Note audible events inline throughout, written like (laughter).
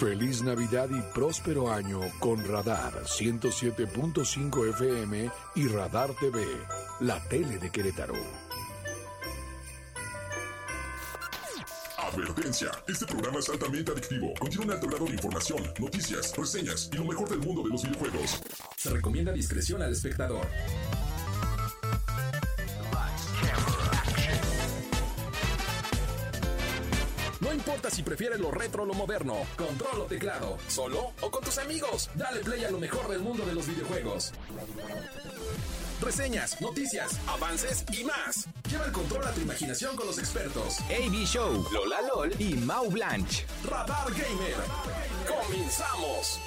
Feliz Navidad y próspero año con Radar 107.5 FM y Radar TV, la tele de Querétaro. Advertencia. Este programa es altamente adictivo. Contiene un alto grado de información, noticias, reseñas y lo mejor del mundo de los videojuegos. Se recomienda discreción al espectador. Importa si prefieres lo retro o lo moderno, control o teclado, solo o con tus amigos, dale play a lo mejor del mundo de los videojuegos. Reseñas, noticias, avances y más. Lleva el control a tu imaginación con los expertos. AB Show, Lola LOL y Mau Blanche. Radar Gamer. Comenzamos.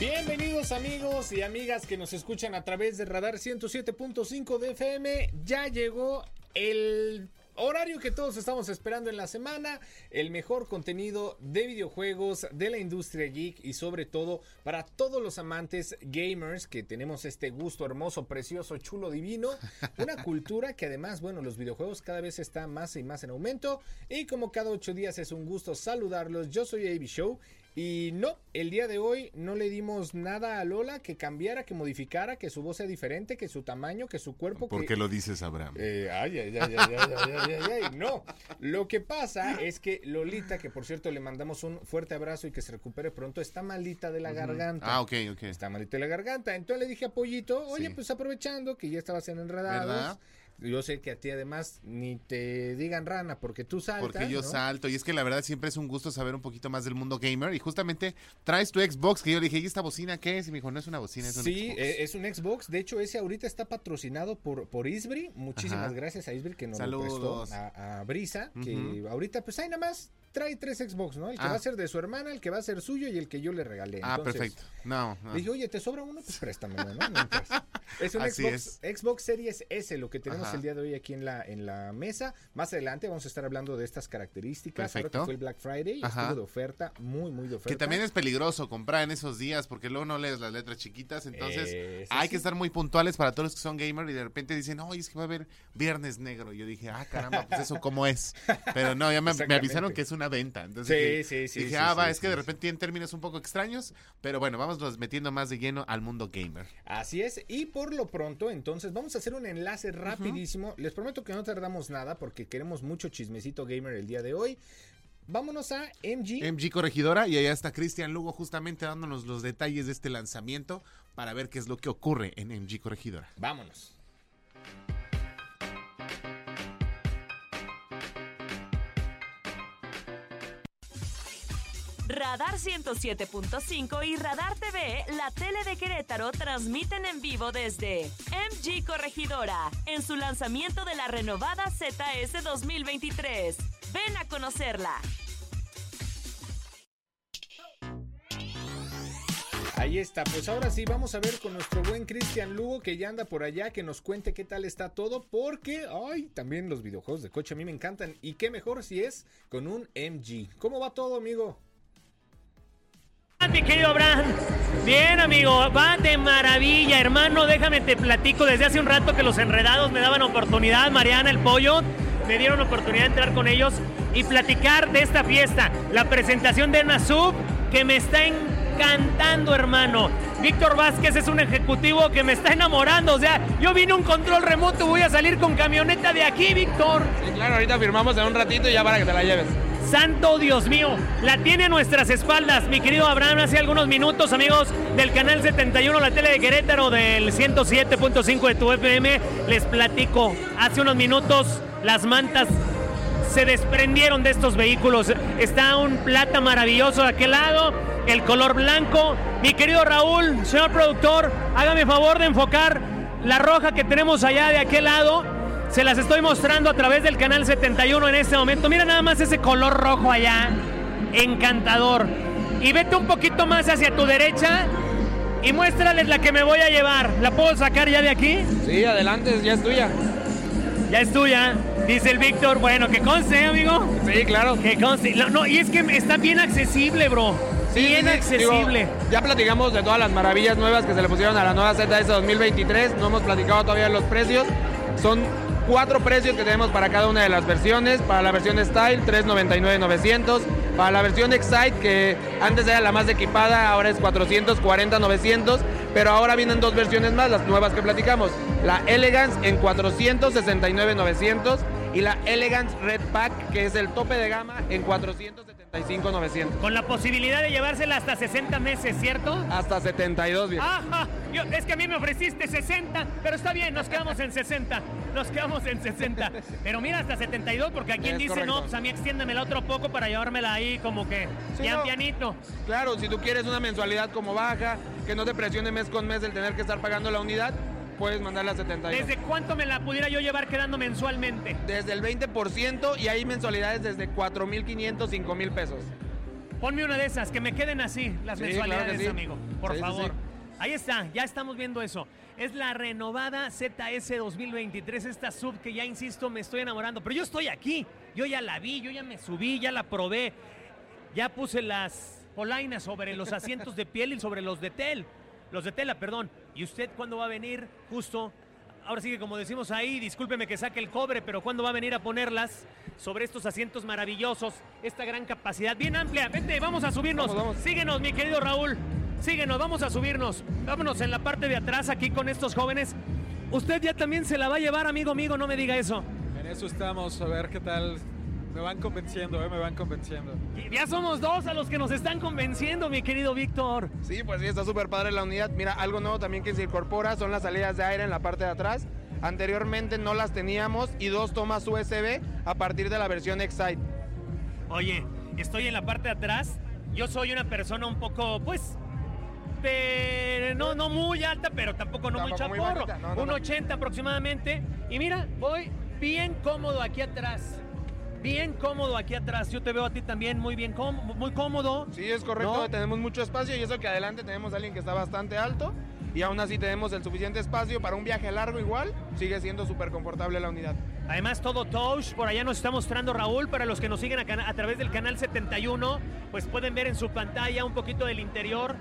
Bienvenidos amigos y amigas que nos escuchan a través de Radar 107.5 de FM. Ya llegó el horario que todos estamos esperando en la semana, el mejor contenido de videojuegos de la industria geek y sobre todo para todos los amantes gamers que tenemos este gusto hermoso, precioso, chulo, divino, una (laughs) cultura que además, bueno, los videojuegos cada vez está más y más en aumento y como cada ocho días es un gusto saludarlos, yo soy AB Show y no, el día de hoy no le dimos nada a Lola que cambiara, que modificara, que su voz sea diferente, que su tamaño, que su cuerpo. ¿Por que... qué lo dices, Abraham? Eh, ay, ay, ay, ay, ay, ay, ay, ay, no. Lo que pasa es que Lolita, que por cierto le mandamos un fuerte abrazo y que se recupere pronto, está malita de la garganta. Ah, ok, ok. Está malita de la garganta. Entonces le dije a Pollito, oye, Sí. pues aprovechando que ya estabas en enredados. ¿Verdad? Yo sé que a ti además ni te digan rana porque tú saltas. Porque yo ¿no? salto. Y es que la verdad siempre es un gusto saber un poquito más del mundo gamer. Y justamente traes tu Xbox, que yo le dije, ¿y esta bocina qué es? Y me dijo, no es una bocina, es un Sí, Xbox. eh, es un Xbox. De hecho, ese ahorita está patrocinado por, por Isbri. Muchísimas Ajá. gracias a Isbri que nos Saludos. lo prestó a, a Brisa. Que ahorita, pues ahí nada más trae tres Xbox, ¿no? El que Ah. va a ser de su hermana, el que va a ser suyo y el que yo le regalé. ah, Entonces, perfecto. No, no. Le dije, oye, ¿te sobra uno? Pues préstamelo, ¿no? Mientras. (laughs) Es un Así Xbox, Xbox Series S, lo que tenemos Ajá. el día de hoy aquí en la, en la mesa. Más adelante vamos a estar hablando de estas características. Perfecto. Ahora que fue el Black Friday, Ajá. estuvo de oferta, muy, muy de oferta. Que también es peligroso comprar en esos días porque luego no lees las letras chiquitas, entonces hay sí. que estar muy puntuales para todos los que son gamer y de repente dicen, oye, es que va a haber viernes negro. Y yo dije, ah, caramba, pues eso cómo es. Pero no, ya me, me avisaron que es una venta. Entonces Sí, dije, sí, sí, dije, sí, ah, va, sí, es que de repente tienen términos un poco extraños, pero bueno, vamos metiendo más de lleno al mundo gamer. Así es, y por lo pronto, entonces vamos a hacer un enlace rapidísimo. Les prometo que no tardamos nada porque queremos mucho chismecito gamer el día de hoy. Vámonos a MG. MG Corregidora y allá está Cristian Lugo justamente dándonos los detalles de este lanzamiento para ver qué es lo que ocurre en MG Corregidora. Vámonos. Radar 107.5 y Radar TV, la tele de Querétaro, transmiten en vivo desde MG Corregidora, en su lanzamiento de la renovada ZS 2023. Ven a conocerla. Ahí está, pues ahora sí vamos a ver con nuestro buen Cristian Lugo que ya anda por allá, que nos cuente qué tal está todo, porque, ay, también los videojuegos de coche a mí me encantan y qué mejor si es con un MG. ¿Cómo va todo, amigo? Mi querido Abraham, bien amigo, va de maravilla, hermano, déjame te platico, desde hace un rato que los enredados me daban oportunidad, Mariana, el pollo, me dieron oportunidad de entrar con ellos y platicar de esta fiesta, la presentación de Nasub, que me está encantando, hermano. Víctor Vázquez es un ejecutivo que me está enamorando, o sea, yo vine un control remoto, voy a salir con camioneta de aquí, Víctor. Sí, claro, ahorita firmamos en un ratito y ya para que te la lleves. Santo Dios mío, la tiene a nuestras espaldas, mi querido Abraham, hace algunos minutos, amigos del canal 71, la tele de Querétaro, del 107.5 de tu FM, les platico, hace unos minutos las mantas se desprendieron de estos vehículos, está un plata maravilloso de aquel lado, el color blanco, mi querido Raúl, señor productor, hágame favor de enfocar la roja que tenemos allá de aquel lado. Se las estoy mostrando a través del canal 71 en este momento. Mira nada más ese color rojo allá. Encantador. Y vete un poquito más hacia tu derecha y muéstrales la que me voy a llevar. ¿La puedo sacar ya de aquí? Sí, adelante, ya es tuya. Ya es tuya, dice el Víctor. Bueno, que conste, amigo. Sí, claro. Que conste. No, no, y es que está bien accesible, bro. Sí, bien sí, sí. Digo, accesible. ya platicamos de todas las maravillas nuevas que se le pusieron a la nueva ZS 2023. No hemos platicado todavía de los precios. Son cuatro precios que tenemos para cada una de las versiones. Para la versión Style, 399,900. Para la versión Excite, que antes era la más equipada, ahora es 440,900. Pero ahora vienen dos versiones más, las nuevas que platicamos. La Elegance en 469,900 y la Elegance Red Pack, que es el tope de gama, en 475,900. Con la posibilidad de llevársela hasta 60 meses, ¿cierto? Hasta 72, viejo. Ajá, yo- es que a mí me ofreciste 60, pero está bien, nos quedamos en 60. Nos quedamos en 60. Pero mira, hasta 72, porque aquí Es dice, correcto. no, pues a mí extiéndemela otro poco para llevármela ahí como que Sí, pian no. pianito. Claro, si tú quieres una mensualidad como baja, que no te presione mes con mes el tener que estar pagando la unidad, puedes mandarla a 72. ¿Desde cuánto me la pudiera yo llevar quedando mensualmente? Desde el 20% y hay mensualidades desde 4.500, 5.000 pesos. Ponme una de esas, que me queden así las Sí, mensualidades, claro que sí. amigo. Por Sí, favor. Ahí está, ya estamos viendo eso. Es la renovada ZS 2023, esta sub que ya insisto, me estoy enamorando. Pero yo estoy aquí, yo ya la vi, yo ya me subí, ya la probé. Ya puse las polainas sobre los asientos de piel y sobre los de tel. Los de tela, perdón. ¿Y usted cuándo va a venir justo? Ahora sí que como decimos ahí, discúlpeme que saque el cobre, pero ¿cuándo va a venir a ponerlas sobre estos asientos maravillosos? Esta gran capacidad, bien amplia. Vente, vamos a subirnos. Vamos, vamos. Síguenos, mi querido Raúl. Síguenos, vamos a subirnos. Vámonos en la parte de atrás aquí con estos jóvenes. Usted ya también se la va a llevar, amigo, amigo, no me diga eso. En eso estamos, a ver qué tal. Me van convenciendo, eh, me van convenciendo. Y Ya somos dos a los que nos están convenciendo, mi querido Víctor. Sí, pues sí, está súper padre la unidad. Mira, algo nuevo también que se incorpora son las salidas de aire en la parte de atrás. Anteriormente no las teníamos y dos tomas USB a partir de la versión Excite. Oye, estoy en la parte de atrás. Yo soy una persona un poco, pues, de- no, no muy alta, pero tampoco no muy Tampoco muy chaporro. no, no, un no. 80 aproximadamente. Y mira, voy bien cómodo aquí atrás. Bien cómodo aquí atrás. Yo te veo a ti también muy bien, cómodo, muy cómodo. Sí, es correcto, ¿No? tenemos mucho espacio y eso que adelante tenemos a alguien que está bastante alto y aún así tenemos el suficiente espacio para un viaje largo igual, sigue siendo súper confortable la unidad. Además, todo touch, por allá nos está mostrando Raúl, para los que nos siguen a, a través del canal 71, pues pueden ver en su pantalla un poquito del interior.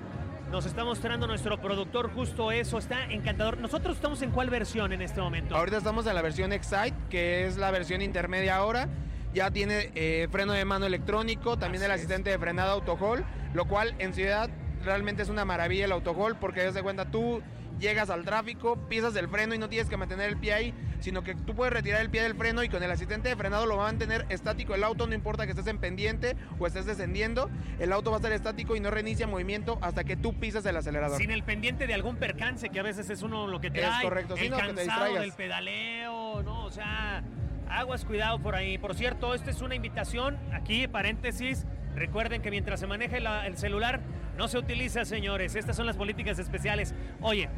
Nos está mostrando nuestro productor justo eso, está encantador. Nosotros estamos en cuál versión en este momento? Ahorita estamos en la versión Excite, que es la versión intermedia ahora. Ya tiene eh, freno de mano electrónico, también el asistente de frenada autohol, lo cual en ciudad realmente es una maravilla el autohol porque das de cuenta tú llegas al tráfico, pisas el freno y no tienes que mantener el pie ahí, sino que tú puedes retirar el pie del freno y con el asistente de frenado lo va a mantener estático el auto, no importa que estés en pendiente o estés descendiendo, el auto va a estar estático y no reinicia movimiento hasta que tú pisas el acelerador. Sin el pendiente de algún percance que a veces es uno lo que Es trae. correcto, sí, el no, que te cansado del pedaleo, ¿no? O sea, aguas, cuidado por ahí. Por cierto, esta es una invitación, aquí, paréntesis. Recuerden que mientras se maneje la- el celular, no se utiliza, señores. Estas son las políticas especiales. Oye,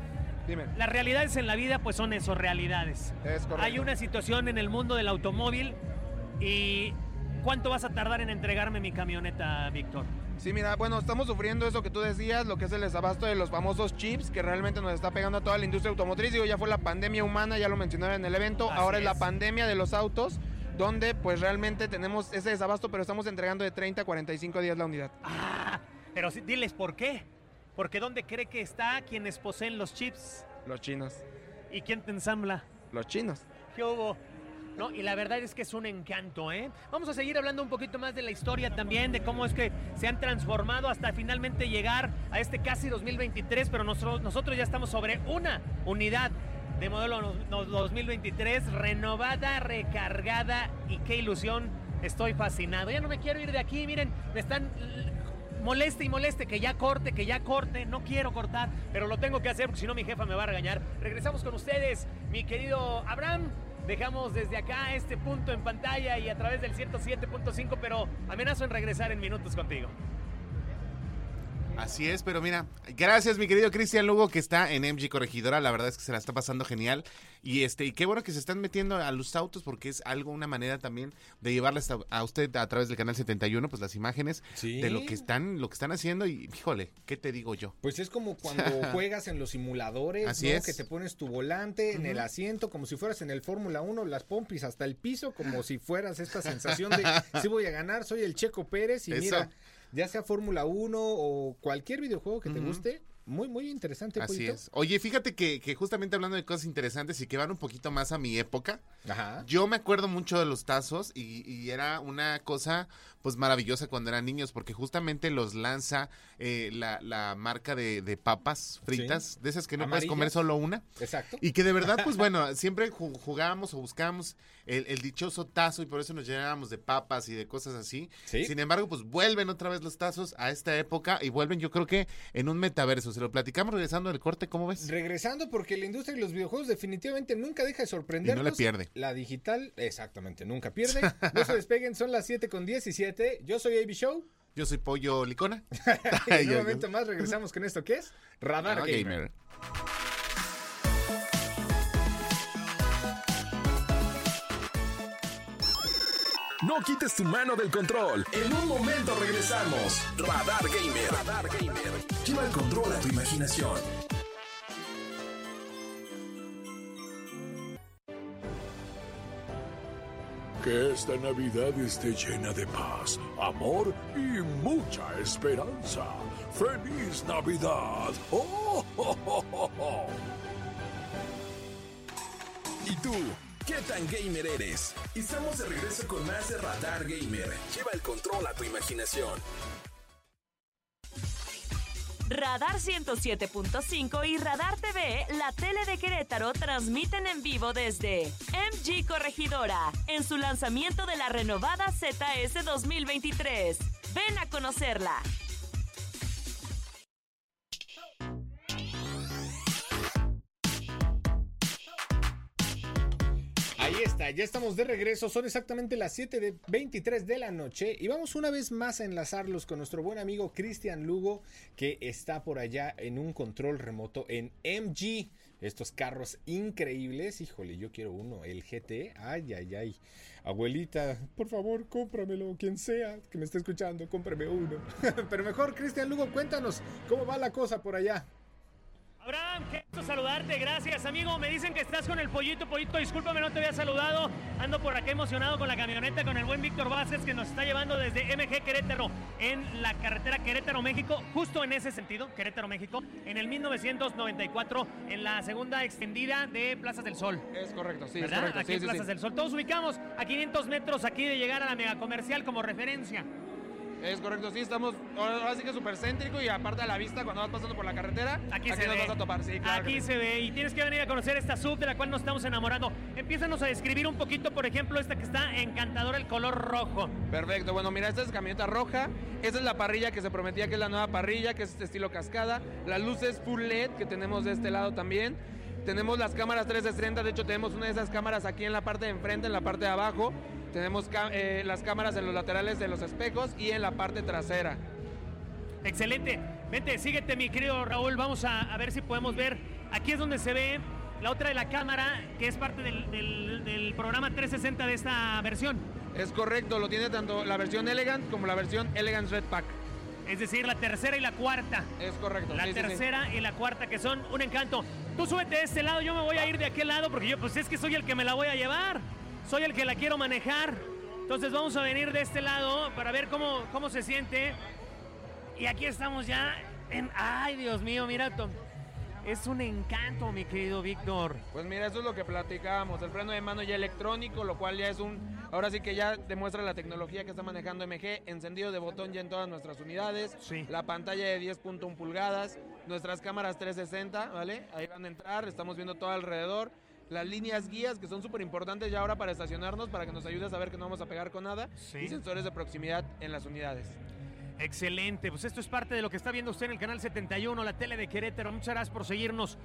Dime. las realidades en la vida, pues son eso, realidades. Es correcto. Hay una situación en el mundo del automóvil y ¿cuánto vas a tardar en entregarme mi camioneta, Víctor? Sí, mira, bueno, estamos sufriendo eso que tú decías, lo que es el desabasto de los famosos chips, que realmente nos está pegando a toda la industria automotriz. Digo, ya fue la pandemia humana, ya lo mencionaron en el evento, Así ahora es. la pandemia de los autos, donde pues realmente tenemos ese desabasto, pero estamos entregando de 30 a 45 días la unidad. Ah, pero sí, diles por qué. Porque ¿dónde cree que está quienes poseen los chips? Los chinos, ¿Y quién te ensambla? los chinos. ¿Qué hubo? No, y la verdad es que es un encanto, ¿eh? Vamos a seguir hablando un poquito más de la historia también, de cómo es que se han transformado hasta finalmente llegar a este casi 2023, pero nosotros, nosotros ya estamos sobre una unidad de modelo no- no- 2023, renovada, recargada y qué ilusión, estoy fascinado. Ya no me quiero ir de aquí, miren, me están moleste y moleste, que ya corte, que ya corte, no quiero cortar, pero lo tengo que hacer porque si no mi jefa me va a regañar. Regresamos con ustedes, mi querido Abraham. Dejamos desde acá este punto en pantalla y a través del 107.5, pero amenazo en regresar en minutos contigo. Así es, pero mira, gracias mi querido Cristian Lugo que está en MG Corregidora, la verdad es que se la está pasando genial y este y qué bueno que se están metiendo a los autos porque es algo una manera también de llevarles a, a usted a través del canal 71 pues las imágenes Sí. de lo que están lo que están haciendo y híjole, ¿qué te digo yo? Pues es como cuando (laughs) juegas en los simuladores, Así ¿no? es. Que te pones tu volante en el asiento, como si fueras en el Fórmula 1, las pompis hasta el piso, como si fueras esta sensación de (laughs) sí voy a ganar, soy el Checo Pérez y Eso. mira, ya sea Fórmula 1 o cualquier videojuego que te guste, Muy, muy interesante, Así es. Oye, fíjate que, que justamente hablando de cosas interesantes y que van un poquito más a mi época, Ajá. yo me acuerdo mucho de los tazos y, y era una cosa pues maravillosa cuando eran niños porque justamente los lanza eh, la, la marca de, de papas fritas, de esas que no puedes comer solo una. Exacto. Y que de verdad, pues (laughs) bueno, siempre ju- jugábamos o buscábamos el, el dichoso tazo y por eso nos llenábamos de papas y de cosas así. Sí. Sin embargo, pues vuelven otra vez los tazos a esta época y vuelven yo creo que en un metaverso. Se lo platicamos regresando del corte, ¿cómo ves? Regresando porque la industria de los videojuegos definitivamente nunca deja de sorprendernos. Y no le pierde. La digital, exactamente, nunca pierde. (laughs) No se despeguen, son las 7 con 17. Yo soy AB Show. Yo soy Pollo Licona. (laughs) (laughs) Y en un momento más regresamos con esto que es Radar Ah, Gamer. gamer. No quites tu mano del control. En un momento regresamos. Radar Gamer. Radar Gamer. Lleva el control a tu imaginación. Que esta Navidad esté llena de paz, amor y mucha esperanza. ¡Feliz Navidad! ¡Oh, oh, oh, oh, oh! ¿Y tú? ¿Qué tan gamer eres? Estamos de regreso con más de Radar Gamer. Lleva el control a tu imaginación. Radar 107.5 y Radar TV, la tele de Querétaro, transmiten en vivo desde MG Corregidora, en su lanzamiento de la renovada ZS 2023. Ven a conocerla. Ya estamos de regreso. Son exactamente las 7 de 23 de la noche. Y vamos una vez más a enlazarlos con nuestro buen amigo Cristian Lugo, que está por allá en un control remoto en MG. Estos carros increíbles. Híjole, yo quiero uno. El GT. Ay, ay, ay. Abuelita, por favor, cómpramelo. Quien sea que me esté escuchando, cómprame uno. (laughs) Pero mejor, Cristian Lugo, cuéntanos cómo va la cosa por allá. Abraham, qué gusto saludarte, gracias amigo. Me dicen que estás con el pollito, pollito, discúlpame, no te había saludado. Ando por acá emocionado con la camioneta, con el buen Víctor Vázquez que nos está llevando desde MG Querétaro en la carretera Querétaro, México, justo en ese sentido, Querétaro, México, en el 1994, en la segunda extendida de Plazas del Sol. Es correcto, sí, es ¿Verdad? correcto. Aquí sí, en sí, Plazas sí. del Sol. Todos ubicamos a 500 metros aquí de llegar a la mega comercial como referencia. Es correcto, sí, estamos ahora sí que súper céntrico y aparte a la vista cuando vas pasando por la carretera, Aquí, se nos ve. vas a topar, sí, claro. Aquí sí. se ve y tienes que venir a conocer esta sub de la cual nos estamos enamorando. Empiézanos a describir un poquito, por ejemplo, esta que está encantadora, el color rojo. Perfecto, bueno, mira, esta es camioneta roja, esa es la parrilla que se prometía que es la nueva parrilla, que es este estilo cascada, las luces full LED que tenemos de este lado también, tenemos las cámaras 360, de hecho tenemos una de esas cámaras aquí en la parte de enfrente, en la parte de abajo, tenemos eh, las cámaras en los laterales de los espejos y en la parte trasera. Excelente. Vente, síguete, mi querido Raúl. Vamos a, a ver si podemos ver. Aquí es donde se ve la otra de la cámara, que es parte del, del- del programa 360 de esta versión. Es correcto, lo tiene tanto la versión Elegant como la versión Elegant Red Pack. Es decir, la tercera y la cuarta. Es correcto. La sí, sí, sí. tercera y la cuarta, que son un encanto. Tú súbete de este lado, yo me voy a ir de aquel lado, porque yo, pues es que soy el que me la voy a llevar. Soy el que la quiero manejar. Entonces vamos a venir de este lado para ver cómo, cómo se siente. Y aquí estamos ya en... Ay, Dios mío, mira, Tom. Es un encanto, mi querido Víctor. Pues mira, eso es lo que platicábamos, el freno de mano ya electrónico, lo cual ya es un, ahora sí que ya demuestra la tecnología que está manejando MG, encendido de botón ya en todas nuestras unidades, Sí. la pantalla de 10.1 pulgadas, nuestras cámaras 360, ¿vale? Ahí van a entrar, estamos viendo todo alrededor, las líneas guías que son súper importantes ya ahora para estacionarnos, para que nos ayude a saber que no vamos a pegar con nada, Sí. y sensores de proximidad en las unidades. Excelente, pues esto es parte de lo que está viendo usted en el canal 71, la tele de Querétaro. Muchas gracias por seguirnos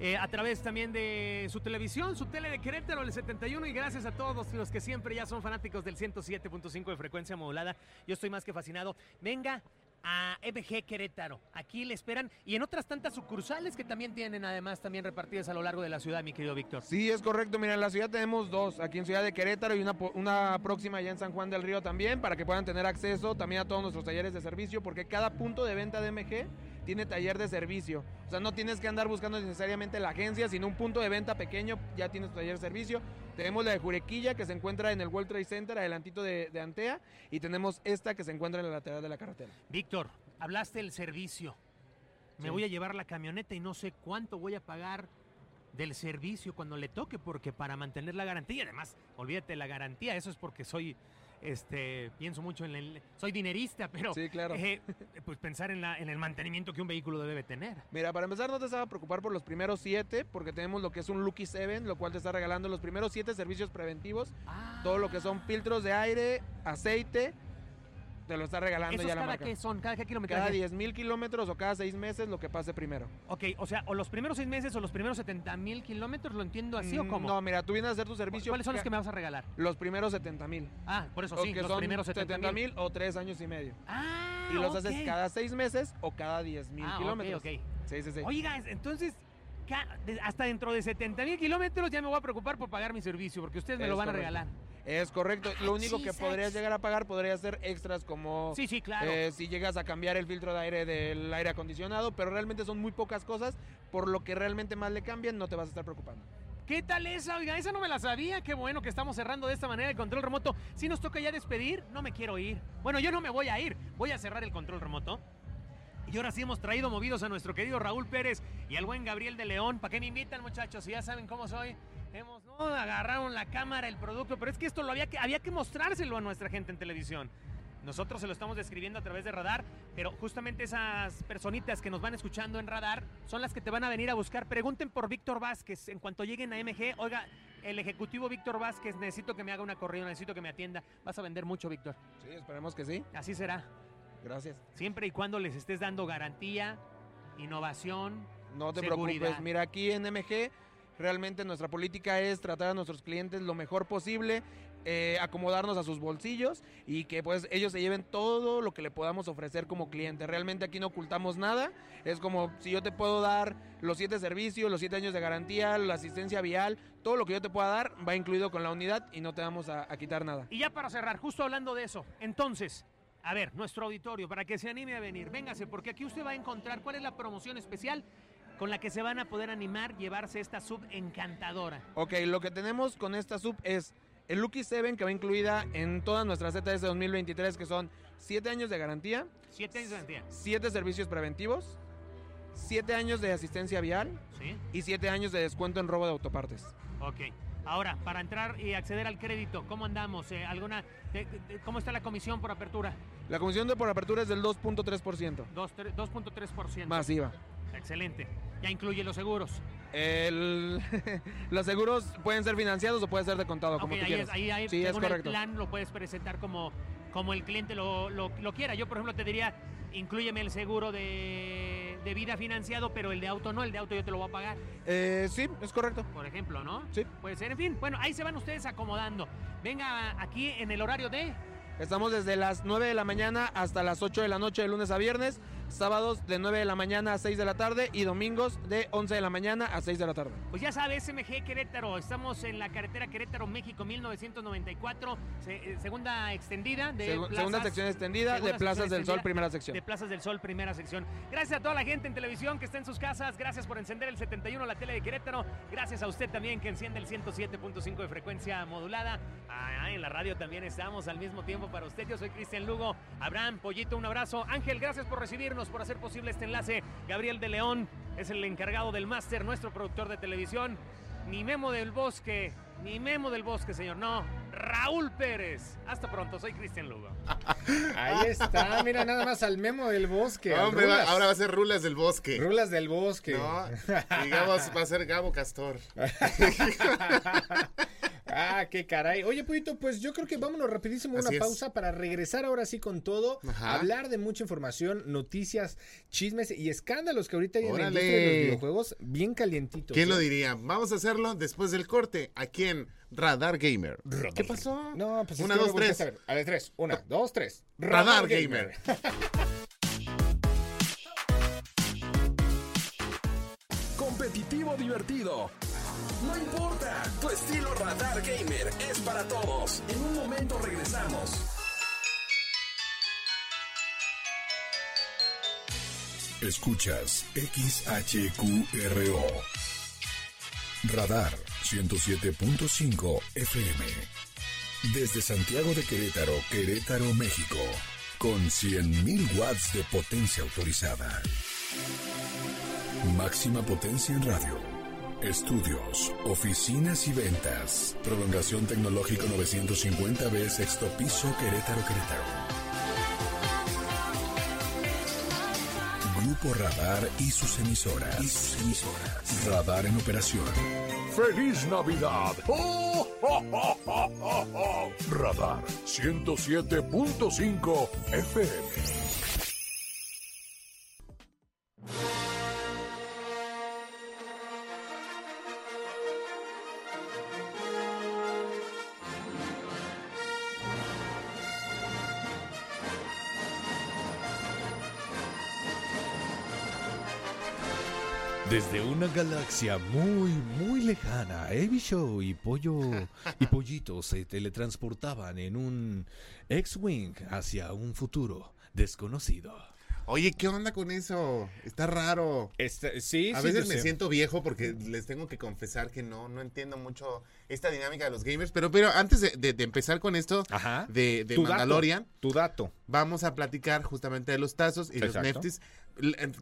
eh, a través también de su televisión, su tele de Querétaro, el 71. Y gracias a todos los que siempre ya son fanáticos del 107.5 de frecuencia modulada. Yo estoy más que fascinado. Venga a MG Querétaro. Aquí le esperan y en otras tantas sucursales que también tienen además también repartidas a lo largo de la ciudad, mi querido Víctor. Sí, es correcto. Mira, en la ciudad tenemos dos, aquí en Ciudad de Querétaro y una, una próxima allá en San Juan del Río también, para que puedan tener acceso también a todos nuestros talleres de servicio, porque cada punto de venta de MG tiene taller de servicio. O sea, no tienes que andar buscando necesariamente la agencia, sino un punto de venta pequeño, ya tienes tu taller de servicio. Tenemos la de Jurequilla, que se encuentra en el World Trade Center, adelantito de, de Antea, y tenemos esta que se encuentra en la lateral de la carretera. Víctor, hablaste del servicio. me voy a llevar la camioneta y no sé cuánto voy a pagar del servicio cuando le toque, porque para mantener la garantía, además, olvídate la garantía, eso es porque soy, este, pienso mucho en el, soy dinerista, pero Sí, claro. eh, pues pensar en, la, en el mantenimiento que un vehículo debe tener. Mira, para empezar no te vas a preocupar por los primeros siete, porque tenemos lo que es un Lucky 7, lo cual te está regalando los primeros siete servicios preventivos. Todo lo que son filtros de aire, aceite, te lo está regalando ¿Esos ya la cada marca. qué son? ¿Cada qué kilometraje? Cada 10 mil kilómetros o cada seis meses lo que pase primero. Ok, o sea, o los primeros seis meses o los primeros 70 mil kilómetros, ¿lo entiendo así o Mm, cómo? No, mira, tú vienes a hacer tu servicio. ¿Cuáles son los que me vas a regalar? Los primeros 70 mil. Ah, por eso sí, que los son primeros 70 mil. o tres años y medio. Ah, y los haces ok. cada seis meses o cada 10 mil Ah, ok, kilómetros. ok. Sí, sí, sí. Oiga, entonces, hasta dentro de 70 mil kilómetros ya me voy a preocupar por pagar mi servicio, porque ustedes me Es lo van a regalar. Es correcto. Lo único que podrías llegar a pagar podría ser extras como Sí, sí, claro. eh, si llegas a cambiar el filtro de aire del aire acondicionado, pero realmente son muy pocas cosas, por lo que realmente más le cambian, no te vas a estar preocupando. ¿Qué tal esa? Oiga, esa no me la sabía. Qué bueno que estamos cerrando de esta manera el control remoto. Si nos toca ya despedir, no me quiero ir. Bueno, yo no me voy a ir. Voy a cerrar el control remoto. Y ahora sí hemos traído movidos a nuestro querido Raúl Pérez y al buen Gabriel de León. ¿Para qué me invitan, muchachos? Si ya saben cómo soy. Hemos, no, agarraron la cámara, el producto, pero es que esto lo había que, había que mostrárselo a nuestra gente en televisión. Nosotros se lo estamos describiendo a través de radar, pero justamente esas personitas que nos van escuchando en radar son las que te van a venir a buscar. Pregunten por Víctor Vázquez en cuanto lleguen a MG. Oiga, el ejecutivo Víctor Vázquez, necesito que me haga una corrida, necesito que me atienda. Vas a vender mucho, Víctor. Sí, esperemos que sí. Así será. Gracias. Siempre y cuando les estés dando garantía, innovación. No te seguridad. preocupes. Mira, aquí en MG realmente nuestra política es tratar a nuestros clientes lo mejor posible, eh, acomodarnos a sus bolsillos y que pues ellos se lleven todo lo que le podamos ofrecer como cliente. Realmente aquí no ocultamos nada. Es como si yo te puedo dar los siete servicios, los siete años de garantía, la asistencia vial, todo lo que yo te pueda dar va incluido con la unidad y no te vamos a, a quitar nada. Y ya para cerrar, justo hablando de eso, entonces, a ver, nuestro auditorio, para que se anime a venir, véngase, porque aquí usted va a encontrar cuál es la promoción especial con la que se van a poder animar llevarse esta sub encantadora. Ok, lo que tenemos con esta sub es el Lucky 7 que va incluida en todas nuestras ZS 2023 que son 7 años de garantía, Siete años de garantía. 7 servicios preventivos, 7 años de asistencia vial Sí. y 7 años de descuento en robo de autopartes. Ok. Ahora, para entrar y acceder al crédito, ¿cómo andamos? Eh, ¿Alguna, ¿Cómo está la comisión por apertura? La comisión de por apertura es del 2.3%. Dos tre- 2.3%. Masiva. Excelente. Ya incluye los seguros. El- (laughs) los seguros pueden ser financiados o pueden ser de contado, como Ok, tú ahí quieras. es, ahí, ahí, sí, es el correcto. plan lo puedes presentar como, como el cliente lo, lo- lo quiera. Yo, por ejemplo, te diría, inclúyeme el seguro de, de vida financiado, pero el de auto no, el de auto yo te lo voy a pagar, Eh, sí, es correcto. por ejemplo, ¿no? Sí. Puede ser, en fin. Bueno, ahí se van ustedes acomodando. Venga aquí en el horario de... Estamos desde las 9 de la mañana hasta las 8 de la noche de lunes a viernes, sábados de 9 de la mañana a 6 de la tarde y domingos de 11 de la mañana a 6 de la tarde. Pues ya sabes, SMG Querétaro, estamos en la carretera Querétaro, México, 1994, se- eh, segunda extendida de Segu- plazas- segunda sección extendida segunda de Plazas del Sol, primera sección. De Plazas del Sol, primera sección. Gracias a toda la gente en televisión que está en sus casas, gracias por encender el 71, la tele de Querétaro, gracias a usted también que enciende el 107.5 de frecuencia modulada. Ah, en la radio también estamos al mismo tiempo para usted. Yo soy Cristian Lugo, Abraham, Pollito, un abrazo. Ángel, gracias por recibirnos, por hacer posible este enlace. Gabriel de León es el encargado del máster, nuestro productor de televisión. Ni Memo del Bosque, ni Memo del Bosque, señor, no. Raúl Pérez. Hasta pronto, soy Cristian Lugo. (laughs) Ahí está, mira nada más al memo del bosque. Hombre, va- ahora va a ser Rulas del Bosque. Rulas del bosque. No, (laughs) digamos, va a ser Gabo Castor. (laughs) Ah, qué caray. Oye, Puyito, pues yo creo que vámonos rapidísimo a una Así es. pausa para regresar ahora sí con todo, Ajá. hablar de mucha información, noticias, chismes y escándalos que ahorita hay en la industria de los videojuegos bien calientitos. ¿Quién ¿eh? lo diría? Vamos a hacerlo después del corte, aquí en Radar Gamer. ¿Qué pasó? No, pues es Una, que dos, tres. A ver, a ver, tres. Una, dos, tres. Radar Gamer. (laughs) Divertido. No importa, tu estilo Radar Gamer es para todos. En un momento regresamos. Escuchas XHQRO. Radar 107.5 FM. Desde Santiago de Querétaro, Querétaro, México. con 100.000 watts de potencia autorizada. Máxima potencia en radio. Estudios, oficinas y ventas. Prolongación tecnológico 950B, sexto piso, Querétaro, Querétaro. Grupo Radar y sus emisoras. Radar en operación. ¡Feliz Navidad! ¡Oh, oh, oh, oh, oh, oh! Radar 107.5 FM. Una galaxia muy, muy lejana, Avi Show y Pollo (laughs) y Pollito se teletransportaban en un X-Wing hacia un futuro desconocido. Oye, ¿qué onda con eso? Está raro. Este, sí, A sí, veces me sé. siento viejo porque les tengo que confesar que no, no entiendo mucho esta dinámica de los gamers. Pero, pero antes de, de- de empezar con esto Ajá. de, de Tu dato, Mandalorian, tu dato. vamos a platicar justamente de los tazos y los neftis.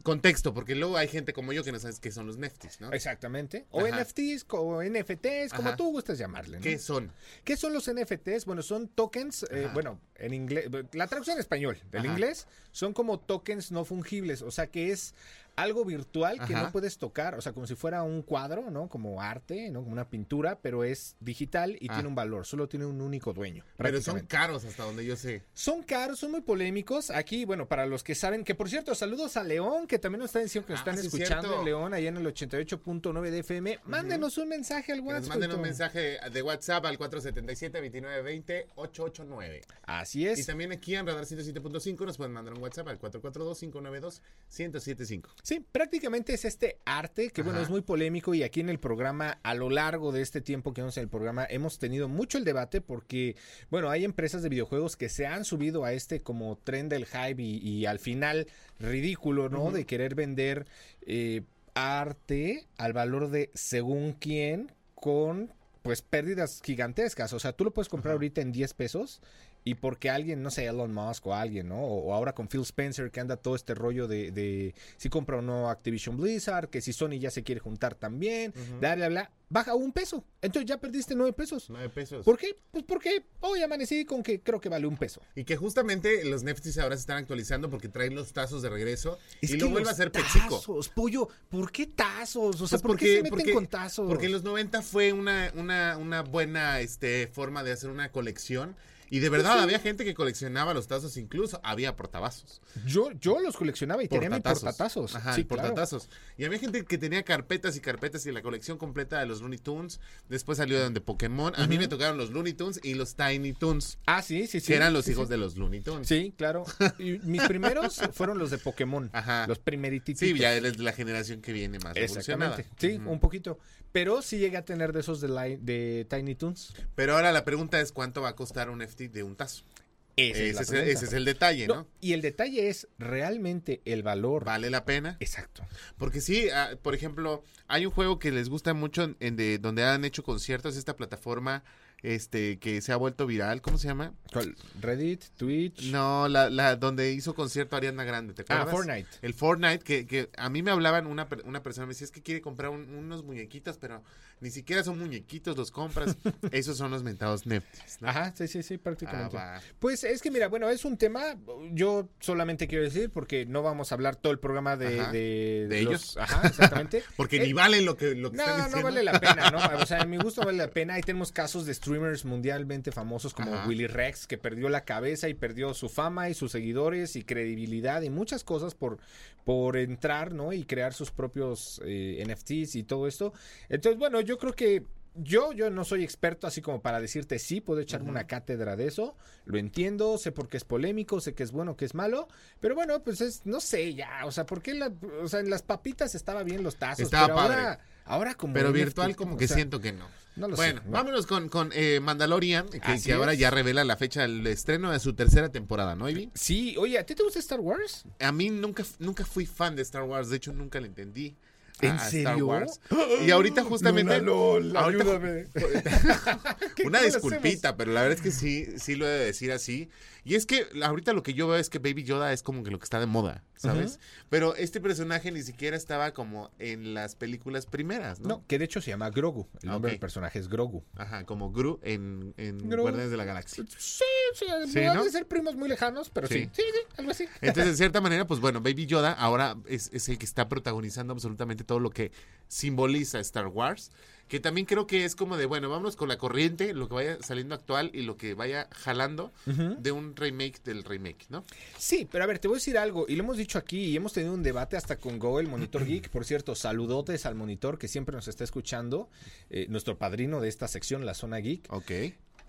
Contexto, porque luego hay gente como yo que no sabes qué son los neftis, ¿no? Exactamente. O Ajá. NFTs, o NFTs, como Ajá. tú gustes llamarle. ¿no? ¿Qué son? ¿Qué son los NFTs? Bueno, son tokens, eh, bueno, en inglés, la traducción en español del Ajá. inglés son como tokens no fungibles, o sea que es algo virtual que Ajá. no puedes tocar, o sea, como si fuera un cuadro, ¿no? Como arte, ¿no? Como una pintura, pero es digital y Ah. tiene un valor, solo tiene un único dueño. Pero son caros hasta donde yo sé. Son caros, son muy polémicos. Aquí, bueno, para los que saben, que por cierto, saludos a León, que también nos está diciendo que nos Ah, están sí, escuchando cierto. en León, allá en el 88.9 de FM. Mándenos un mensaje al WhatsApp. manden un mensaje de WhatsApp al 477-2920-889. Así Y es. también aquí en Radar 107.5 nos pueden mandar un WhatsApp al 442-592-1075. Sí, prácticamente es este arte que, bueno, es muy polémico y aquí en el programa, a lo largo de este tiempo que vamos en el programa, hemos tenido mucho el debate porque, bueno, hay empresas de videojuegos que se han subido a este como tren del hype y, y al final ridículo, ¿no? De querer vender eh, arte al valor de según quién con pues pérdidas gigantescas. O sea, tú lo puedes comprar ahorita en 10 pesos y porque alguien, no sé, Elon Musk o alguien, ¿no? O, o ahora con Phil Spencer que anda todo este rollo de, de si compra o no Activision Blizzard, que si Sony ya se quiere juntar también, bla, bla, bla, baja un peso. Entonces ya perdiste 9 pesos. 9 pesos. ¿Por qué? Pues porque hoy amanecí con que creo que vale un peso. Y que justamente los Neftis ahora se están actualizando porque traen los tazos de regreso y lo vuelve a los hacer Pexico. Tazos, pollo, ¿por qué tazos? O sea, Pues ¿por qué se meten porque- con tazos? Porque en los 90 fue una, una, una buena este, forma de hacer una colección. Y de verdad, había gente que coleccionaba los tazos, incluso había portavasos. Yo, yo los coleccionaba y tenía mi portatazos. Ajá, sí, claro. portatazos. Y había gente que tenía carpetas y carpetas y la colección completa de los Looney Tunes. Después salió de Pokémon. A mí me tocaron los Looney Tunes y los Tiny Tunes. Ah, sí, sí, sí. que eran los sí, hijos sí. de los Looney Tunes. Sí, claro. Y (laughs) mis primeros fueron los de Pokémon. Ajá. Los primerititos. Sí, ya eres la generación que viene más evolucionada. Exactamente. Sí, un poquito. Pero sí llegué a tener de esos de, Li- de Tiny Toons. Pero ahora la pregunta es cuánto va a costar un FT de un tazo. Ese, es la es, pregunta. ese es el detalle, ¿no? No, y el detalle es realmente el valor. ¿Vale la pena? Exacto. Porque sí, ah, por ejemplo, hay un juego que les gusta mucho en, en de, donde han hecho conciertos, esta plataforma este que se ha vuelto viral, ¿cómo se llama? Reddit, Twitch. No, la, la donde hizo concierto Ariana Grande, ¿te Ah, acuerdas? Fortnite. El Fortnite, que, que a mí me hablaban, una, una persona me decía, es que quiere comprar un- unos muñequitos, pero ni siquiera son muñequitos, los compras. (laughs) Esos son los mentados Neftis, ¿no? Ajá, sí, sí, sí, prácticamente. Ah. Pues es que mira, bueno, es un tema, yo solamente quiero decir, porque no vamos a hablar todo el programa de, Ajá. de, ¿De los- ellos? Ajá, exactamente. (laughs) Porque Eh, ni valen lo que, lo que están No, diciendo. no vale la pena, ¿no? (laughs) O sea, en mi gusto vale la pena. Ahí tenemos casos de streamers mundialmente famosos como Ajá. Willy Rex, que perdió la cabeza y perdió su fama y sus seguidores y credibilidad y muchas cosas por, por entrar, ¿no? Y crear sus propios eh, NFTs y todo esto. Entonces, bueno, yo creo que yo, yo no soy experto así como para decirte sí, puedo echarme una cátedra de eso. Lo entiendo, sé por qué es polémico, sé que es bueno, que es malo. Pero bueno, pues es, no sé ya. O sea, ¿por qué la, o sea, en las papitas estaba bien los tazos? Estaba pero padre. ahora, ahora como. Pero NFT, virtual como o que sea, siento que no. No lo bueno, sé. vámonos con, con eh, Mandalorian, que, ahora ya revela la fecha del estreno de su tercera temporada, ¿no, Ivy? Sí, oye, ¿a ti te gusta Star Wars? A mí nunca, nunca fui fan de Star Wars, de hecho nunca la entendí. ¿En serio? Wars. (gasps) Y ahorita justamente... Ahorita- ayúdame. (laughs) (laughs) ¿Qué- Una disculpita, pero la verdad es que sí, sí lo he de decir así. Y es que ahorita lo que yo veo es que Baby Yoda es como que lo que está de moda, ¿sabes? Pero este personaje ni siquiera estaba como en las películas primeras, ¿no? No, que de hecho se llama Grogu. El nombre del personaje es Grogu. Ajá, como Gru en, en. Guardianes de la Galaxia. Sí, sí, Sí, ¿no? ser primos muy lejanos, pero sí. Sí. Sí, sí, algo así. Entonces, de (laughs) cierta manera, pues bueno, Baby Yoda ahora es, es el que está protagonizando absolutamente todo lo que simboliza Star Wars. Que también creo que es como de, bueno, vámonos con la corriente, lo que vaya saliendo actual y lo que vaya jalando de un remake del remake, ¿no? Sí, pero a ver, te voy a decir algo, y lo hemos dicho aquí, y hemos tenido un debate hasta con Go, el Monitor (clears throat) Geek. Por cierto, saludotes al Monitor que siempre nos está escuchando, eh, nuestro padrino de esta sección, la Zona Geek. Ok.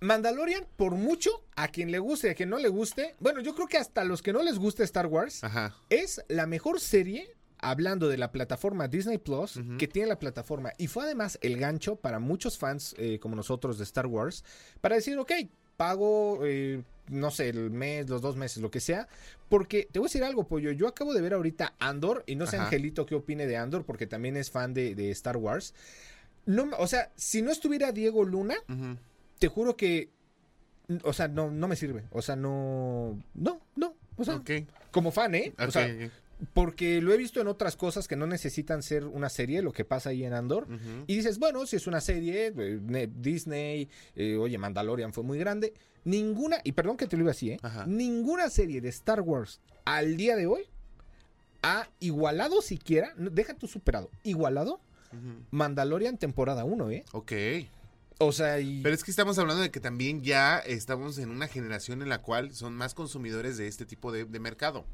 Mandalorian, por mucho, a quien le guste y a quien no le guste, bueno, yo creo que hasta los que no les guste Star Wars, Ajá. es la mejor serie, hablando de la plataforma Disney Plus, que tiene la plataforma. Y fue además el gancho para muchos fans eh, como nosotros de Star Wars, para decir, ok, pago, eh, no sé, el mes, los dos meses, lo que sea. Porque te voy a decir algo, pollo. Yo acabo de ver ahorita Andor, y no sé, Ajá. Angelito, qué opine de Andor, porque también es fan de, de Star Wars. No, o sea, si no estuviera Diego Luna, te juro que. O sea, no, no me sirve. O sea, no. No, no. O sea, Ok. como fan, ¿eh? O sea. Porque lo he visto en otras cosas que no necesitan ser una serie, lo que pasa ahí en Andor. Y dices, bueno, si es una serie, eh, ne- Disney, eh, oye, Mandalorian fue muy grande. Ninguna, y perdón que te lo diga así, ¿eh? Ajá. Ninguna serie de Star Wars al día de hoy ha igualado siquiera, no, deja tu superado, igualado. Mandalorian temporada 1, ¿eh? Ok. O sea, y... Pero es que estamos hablando de que también ya estamos en una generación en la cual son más consumidores de este tipo de, de mercado.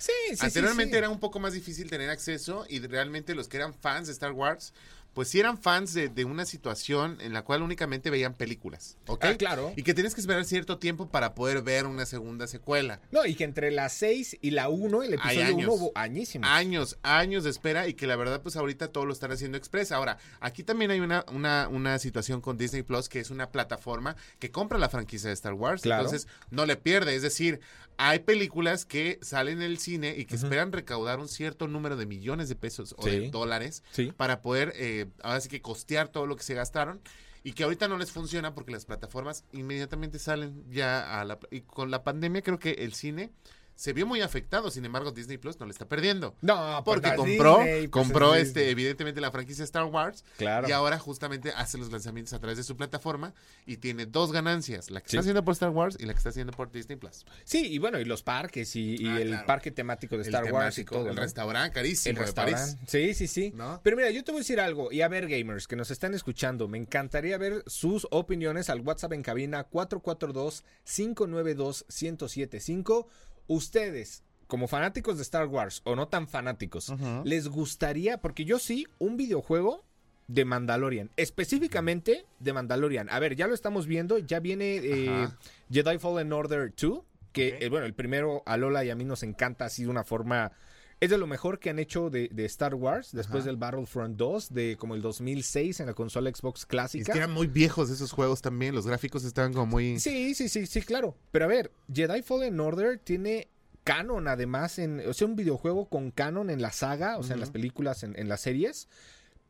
Sí, sí, sí, Anteriormente sí. era un poco más difícil tener acceso y realmente los que eran fans de Star Wars, pues sí eran fans de, de una situación en la cual únicamente veían películas, ¿ok? Ah, claro. Y que tienes que esperar cierto tiempo para poder ver una segunda secuela. No, y que entre la 6 y la 1, el episodio 1 años. hubo añísimos. Años, años de espera y que la verdad pues ahorita todo lo están haciendo express. Ahora, aquí también hay una, una, una situación con Disney Plus que es una plataforma que compra la franquicia de Star Wars. Claro. Entonces no le pierde. Es decir, hay películas que salen en el cine y que esperan recaudar un cierto número de millones de pesos o Sí. de dólares Sí. para poder, eh, ahora sí que costear todo lo que se gastaron. Y que ahorita no les funciona porque las plataformas inmediatamente salen ya a la... Y con la pandemia creo que el cine se vio muy afectado. Sin embargo, Disney Plus no le está perdiendo. No, Porque compró, Disney, pues, compró es este, evidentemente la franquicia Star Wars. Claro. Y ahora justamente hace los lanzamientos a través de su plataforma y tiene dos ganancias, la que Sí. está haciendo por Star Wars y la que está haciendo por Disney Plus. Sí, y bueno, y los parques y, y Ah, el claro. parque temático de Star el Wars y todo. el ¿no? restaurante carísimo El de París. restaurante. Sí, sí, sí. ¿No? Pero mira, yo te voy a decir algo. Y a ver, gamers, que nos están escuchando, me encantaría ver sus opiniones al WhatsApp en cabina 442-592-1075. Ustedes, como fanáticos de Star Wars o no tan fanáticos, ¿les gustaría, porque yo sí, un videojuego de Mandalorian, específicamente de Mandalorian? A ver, ya lo estamos viendo, ya viene eh. Jedi Fallen Order 2, que, eh, bueno, el primero a Lola y a mí nos encanta así de una forma... Es de lo mejor que han hecho de, de Star Wars después Ajá. del Battlefront 2, de como el 2006 en la consola Xbox es clásica. que eran muy viejos esos juegos también, los gráficos estaban como muy... Sí, sí, sí, sí, claro. Pero a ver, Jedi Fallen Order tiene canon además en, o sea, un videojuego con canon en la saga, o sea, en las películas, en, en las series.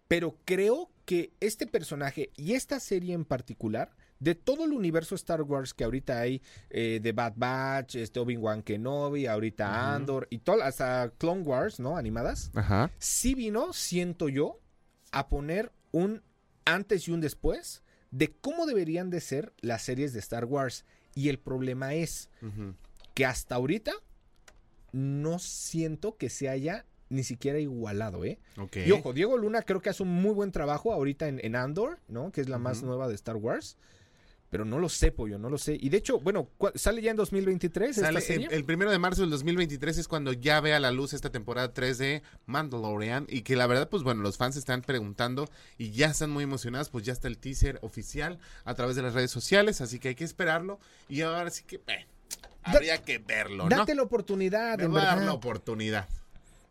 Pero creo que este personaje y esta serie en particular, de todo el universo Star Wars que ahorita hay, eh, de Bad Batch, este Obi-Wan Kenobi, ahorita. Andor y todo, hasta Clone Wars, ¿no? Animadas. Ajá. Sí vino, siento yo, a poner un antes y un después de cómo deberían de ser las series de Star Wars. Y el problema es que hasta ahorita no siento que se haya ni siquiera igualado, ¿eh? Y ojo, Diego Luna creo que hace un muy buen trabajo ahorita en, en Andor, ¿no? Que es la más nueva de Star Wars. Pero no lo sé, pollo, no lo sé. Y de hecho, bueno, ¿cuál- ¿sale ya en 2023 Sale esta serie? el, el primero de marzo del 2023 es cuando ya vea la luz esta temporada 3 de Mandalorian y que la verdad pues bueno los fans están preguntando y ya están muy emocionados pues ya está el teaser oficial a través de las redes sociales así que hay que esperarlo y ahora sí que eh, habría que verlo ¿no? Date la oportunidad, Me en va a dar la oportunidad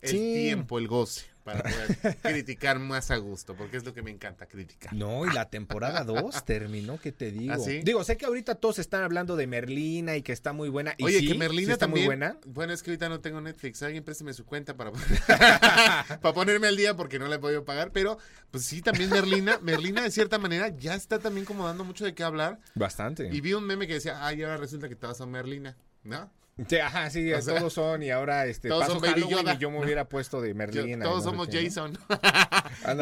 el Sí. tiempo el goce para poder (laughs) criticar más a gusto, porque es lo que me encanta, criticar. No, y la temporada 2 terminó, ¿qué te digo? ¿Ah, sí? Digo, sé que ahorita todos están hablando de Merlina y que está muy buena. Y Oye, sí, que Merlina sí está también. muy buena. Bueno, es que ahorita no tengo Netflix. Alguien présteme su cuenta para, (laughs) (laughs) para ponerme al día porque no la he podido pagar. Pero, pues sí, también Merlina. Merlina, de cierta manera, ya está también como dando mucho de qué hablar. Bastante. Y vi un meme que decía, ay, ahora resulta que todas son Merlina. ¿No? Sí, ajá, sí, O sea, todos son y ahora este todos paso son Baby Halloween Yoda. y yo me hubiera puesto de Yo- Merlina. todos somos. Jason. (laughs)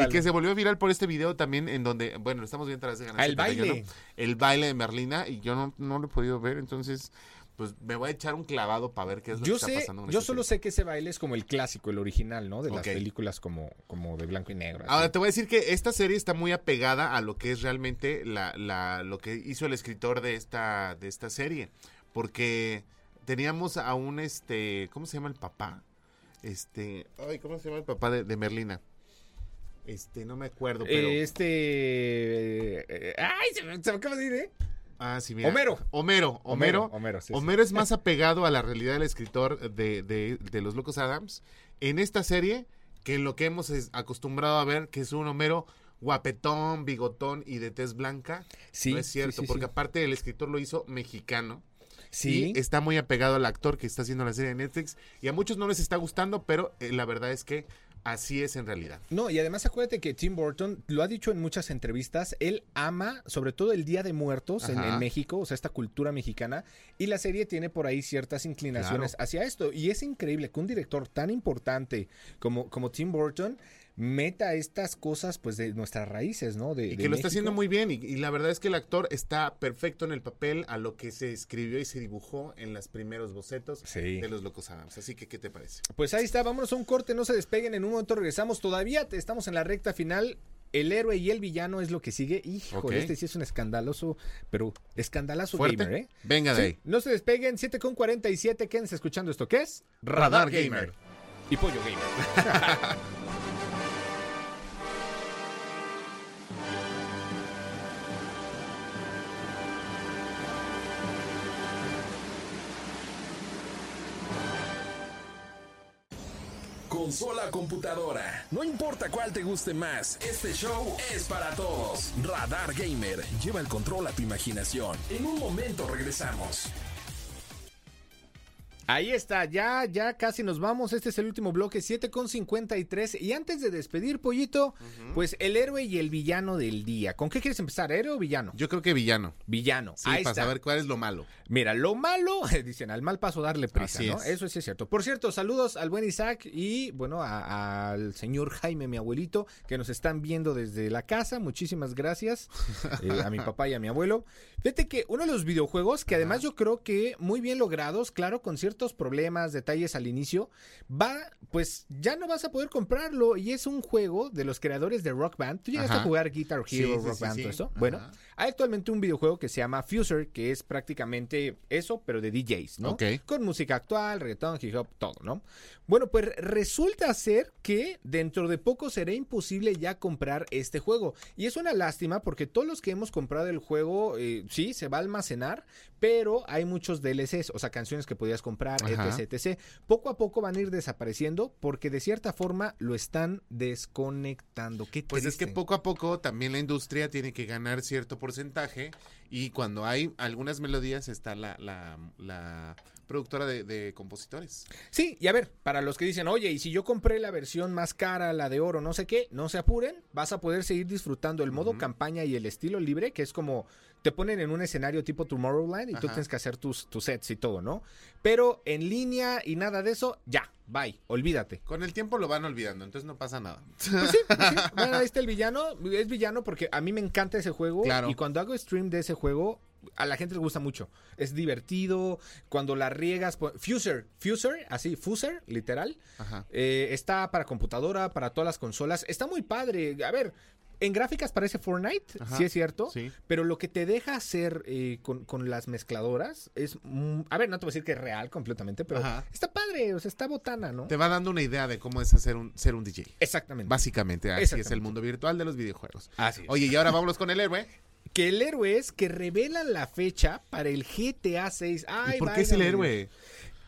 Y que se volvió viral por este video también en donde, bueno, lo estamos viendo a través de Canal Ah, el 71, baile. El baile de Merlina y yo no, no lo he podido ver, entonces pues me voy a echar un clavado para ver qué es lo Yo que está pasando. con yo solo sé que ese baile es como el clásico, el original, ¿no? De las películas como, como de blanco y negro. así. Ahora te voy a decir que esta serie está muy apegada a lo que es realmente la, la- lo que hizo el escritor de esta, de esta serie. Porque teníamos a un este. ¿Cómo se llama el papá? Este. Ay, ¿cómo se llama el papá de, de Merlina? Este, no me acuerdo, pero. Eh, este. eh, ¡Ay! Se me, se me acaba de ir, ¿eh? Ah, sí, mira. Homero. Homero. Homero. Homero, sí, sí. Homero es más apegado a la realidad del escritor de, de- de Los Locos Adams en esta serie que en lo que hemos acostumbrado a ver, que es un Homero guapetón, bigotón y de tez blanca. Sí, no es cierto, sí, sí, porque aparte el escritor lo hizo mexicano. Sí. Y está muy apegado al actor que está haciendo la serie de Netflix. Y a muchos no les está gustando, pero eh, la verdad es que así es en realidad. No, y además acuérdate que Tim Burton lo ha dicho en muchas entrevistas, él ama sobre todo el Día de Muertos en, México, o sea, esta cultura mexicana, y la serie tiene por ahí ciertas inclinaciones Claro. hacia esto. Y es increíble que un director tan importante como, como Tim Burton meta estas cosas pues de nuestras raíces, ¿no? De, Y de que lo está haciendo muy bien. Y, y la verdad es que el actor está perfecto en el papel a lo que se escribió y se dibujó en los primeros bocetos Sí. de Los Locos Adams. Así que, ¿qué te parece? Pues ahí está, vámonos a un corte, no se despeguen, en un momento regresamos. Todavía te- estamos en la recta final. El héroe y el villano es lo que sigue. Híjole, Ok. este sí es un escandaloso, pero escandalazo Fuerte. gamer, ¿eh? Venga de Sí, ahí. No se despeguen, 7 con 47, quédense escuchando esto. ¿Qué es? Radar Gamer. Y Pollo Gamer. (laughs) Consola computadora. No importa cuál te guste más, este show es para todos. Radar Gamer. Lleva el control a tu imaginación. En un momento regresamos. Ahí está, ya, ya casi nos vamos. Este es el último bloque, 7 con 53. Y antes de despedir, Pollito, pues el héroe y el villano del día. ¿Con qué quieres empezar, héroe o villano? Yo creo que villano. Villano. Sí, Ahí para está. saber cuál es lo malo. Mira, lo malo, (laughs) dicen, al mal paso darle prisa, Así ¿no? es. Eso sí es cierto. Por cierto, saludos al buen Isaac y, bueno, a- al señor Jaime, mi abuelito, que nos están viendo desde la casa. Muchísimas gracias (laughs) eh, a mi papá y a mi abuelo. Fíjate que uno de los videojuegos, que además yo creo que muy bien logrados, claro, con ciertos problemas, detalles al inicio, va, pues ya no vas a poder comprarlo y es un juego de los creadores de Rock Band. ¿Tú llegaste Ajá. a jugar Guitar Hero, Sí, sí, Rock sí, Band, todo esto? Ajá. Bueno, hay actualmente un videojuego que se llama Fuser, que es prácticamente eso, pero de DJs, ¿no? Ok. Con música actual, reggaetón, hip hop, todo, ¿no? Bueno, pues resulta ser que dentro de poco será imposible ya comprar este juego. Y es una lástima porque todos los que hemos comprado el juego, eh, sí, se va a almacenar, pero hay muchos DLCs, o sea, canciones que podías comprar, Ajá. etc, etc. Poco a poco van a ir desapareciendo porque de cierta forma lo están desconectando. Qué Pues es que poco a poco también la industria tiene que ganar cierto porcentaje y cuando hay algunas melodías está la, la, la productora de, de compositores. Sí, y a ver, para los que dicen, oye, y si yo compré la versión más cara, la de oro, no sé qué, no se apuren, vas a poder seguir disfrutando el modo campaña y el estilo libre, que es como te ponen en un escenario tipo Tomorrowland y tú tienes que hacer tus, tus sets y todo, ¿no? Pero en línea y nada de eso, ya, bye, olvídate. Con el tiempo lo van olvidando, entonces no pasa nada. Pues sí, pues sí. (laughs) Bueno, ahí está el villano. Es villano porque a mí me encanta ese juego. Claro. Y cuando hago stream de ese juego, a la gente le gusta mucho. Es divertido. Cuando la riegas. pues, Fuser, Fuser, así, Fuser, literal. Ajá. Eh, está para computadora, para todas las consolas. Está muy padre. A ver. En gráficas parece Fortnite, Ajá, sí es cierto, sí. pero lo que te deja hacer eh, con, con las mezcladoras es, mm, a ver, no te voy a decir que es real completamente, pero Ajá. está padre, o sea, está botana, ¿no? Te va dando una idea de cómo es hacer un, ser un DJ. Exactamente. Básicamente, así es el mundo virtual de los videojuegos. Así es. Oye, y ahora vámonos con el héroe. que el héroe es que revelan la fecha para el GTA 6. Ay, ¿Y por qué es el héroe? Dios.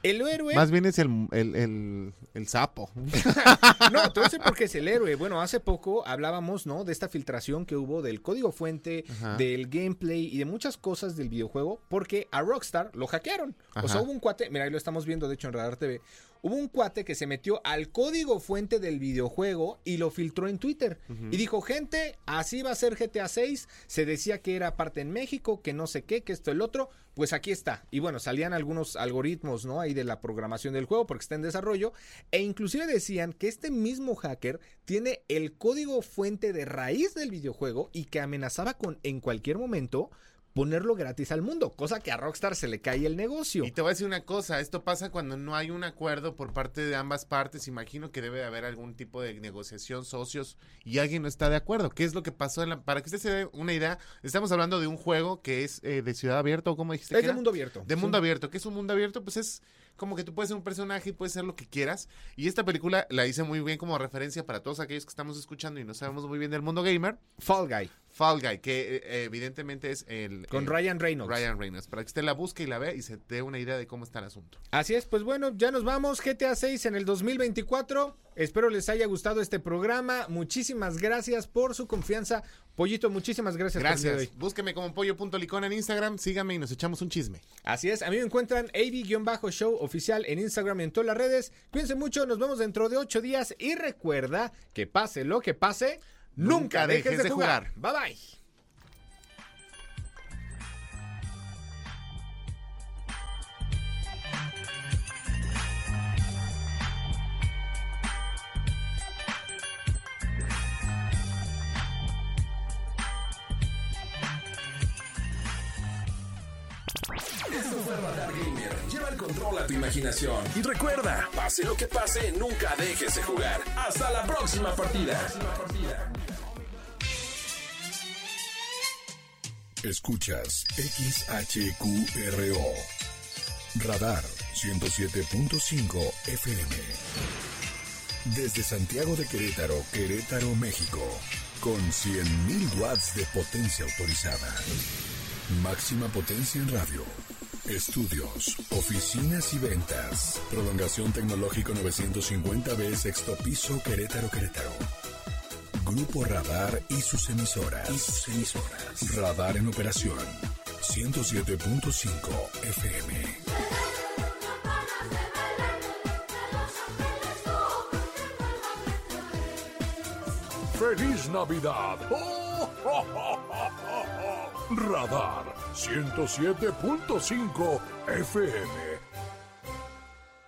El héroe. Más bien es el, el, el, el sapo. (laughs) (laughs) no, te voy a decir por qué es el héroe. Bueno, hace poco hablábamos, ¿no? De esta filtración que hubo del código fuente, Ajá. del gameplay y de muchas cosas del videojuego, porque a Rockstar lo hackearon. O sea, Ajá. hubo un cuate, mira, ahí lo estamos viendo, de hecho, en Radar TV. Hubo un cuate que se metió al código fuente del videojuego y lo filtró en Twitter. Y dijo, gente, así va a ser GTA 6. Se decía que era parte en México, que no sé qué, que esto, el otro. Pues aquí está. Y bueno, salían algunos algoritmos, ¿no? Ahí de la programación del juego porque está en desarrollo. E inclusive decían que este mismo hacker tiene el código fuente de raíz del videojuego y que amenazaba con en cualquier momento ponerlo gratis al mundo, cosa que a Rockstar se le cae el negocio. Y te voy a decir una cosa, esto pasa cuando no hay un acuerdo por parte de ambas partes. Imagino que debe de haber algún tipo de negociación, socios, y alguien no está de acuerdo. ¿Qué es lo que pasó? En la- para que usted se dé una idea, estamos hablando de un juego que es eh, de ciudad abierta, o como dijiste. Es que de era? mundo abierto. De Sí. mundo abierto. ¿Qué es un mundo abierto? Pues es como que tú puedes ser un personaje y puedes ser lo que quieras. Y esta película la hice muy bien como referencia para todos aquellos que estamos escuchando y no sabemos muy bien del mundo gamer. Fall Guy. Fall Guy, que eh, evidentemente es el... Con eh, Ryan Reynolds. Ryan Reynolds. Para que usted la busque y la vea y se dé una idea de cómo está el asunto. Así es, pues bueno, ya nos vamos. GTA 6 en el 2024. Espero les haya gustado este programa. Muchísimas gracias por su confianza. Pollito, muchísimas gracias. por Gracias. hoy. Búsqueme como pollo.licón en Instagram, sígame y nos echamos un chisme. Así es, a mí me encuentran AB-show oficial en Instagram y en todas las redes. Cuídense mucho, nos vemos dentro de ocho días y recuerda que pase lo que pase, nunca, dejes, de, jugar. Bye bye. Esto fue Radar Gamer. Lleva el control a tu imaginación. Y recuerda, pase lo que pase, nunca dejes de jugar. Hasta la próxima partida. Escuchas XHQRO. Radar 107.5 FM. Desde Santiago de Querétaro, Querétaro, México. Con 100.000 watts de potencia autorizada. Máxima potencia en radio. Estudios, oficinas y ventas. Prolongación tecnológico 950B, sexto piso, Querétaro, Querétaro. Grupo Radar y sus emisoras. Y sus emisoras. Radar en operación. 107.5 FM. ¡Feliz Navidad! Radar 107.5 FM.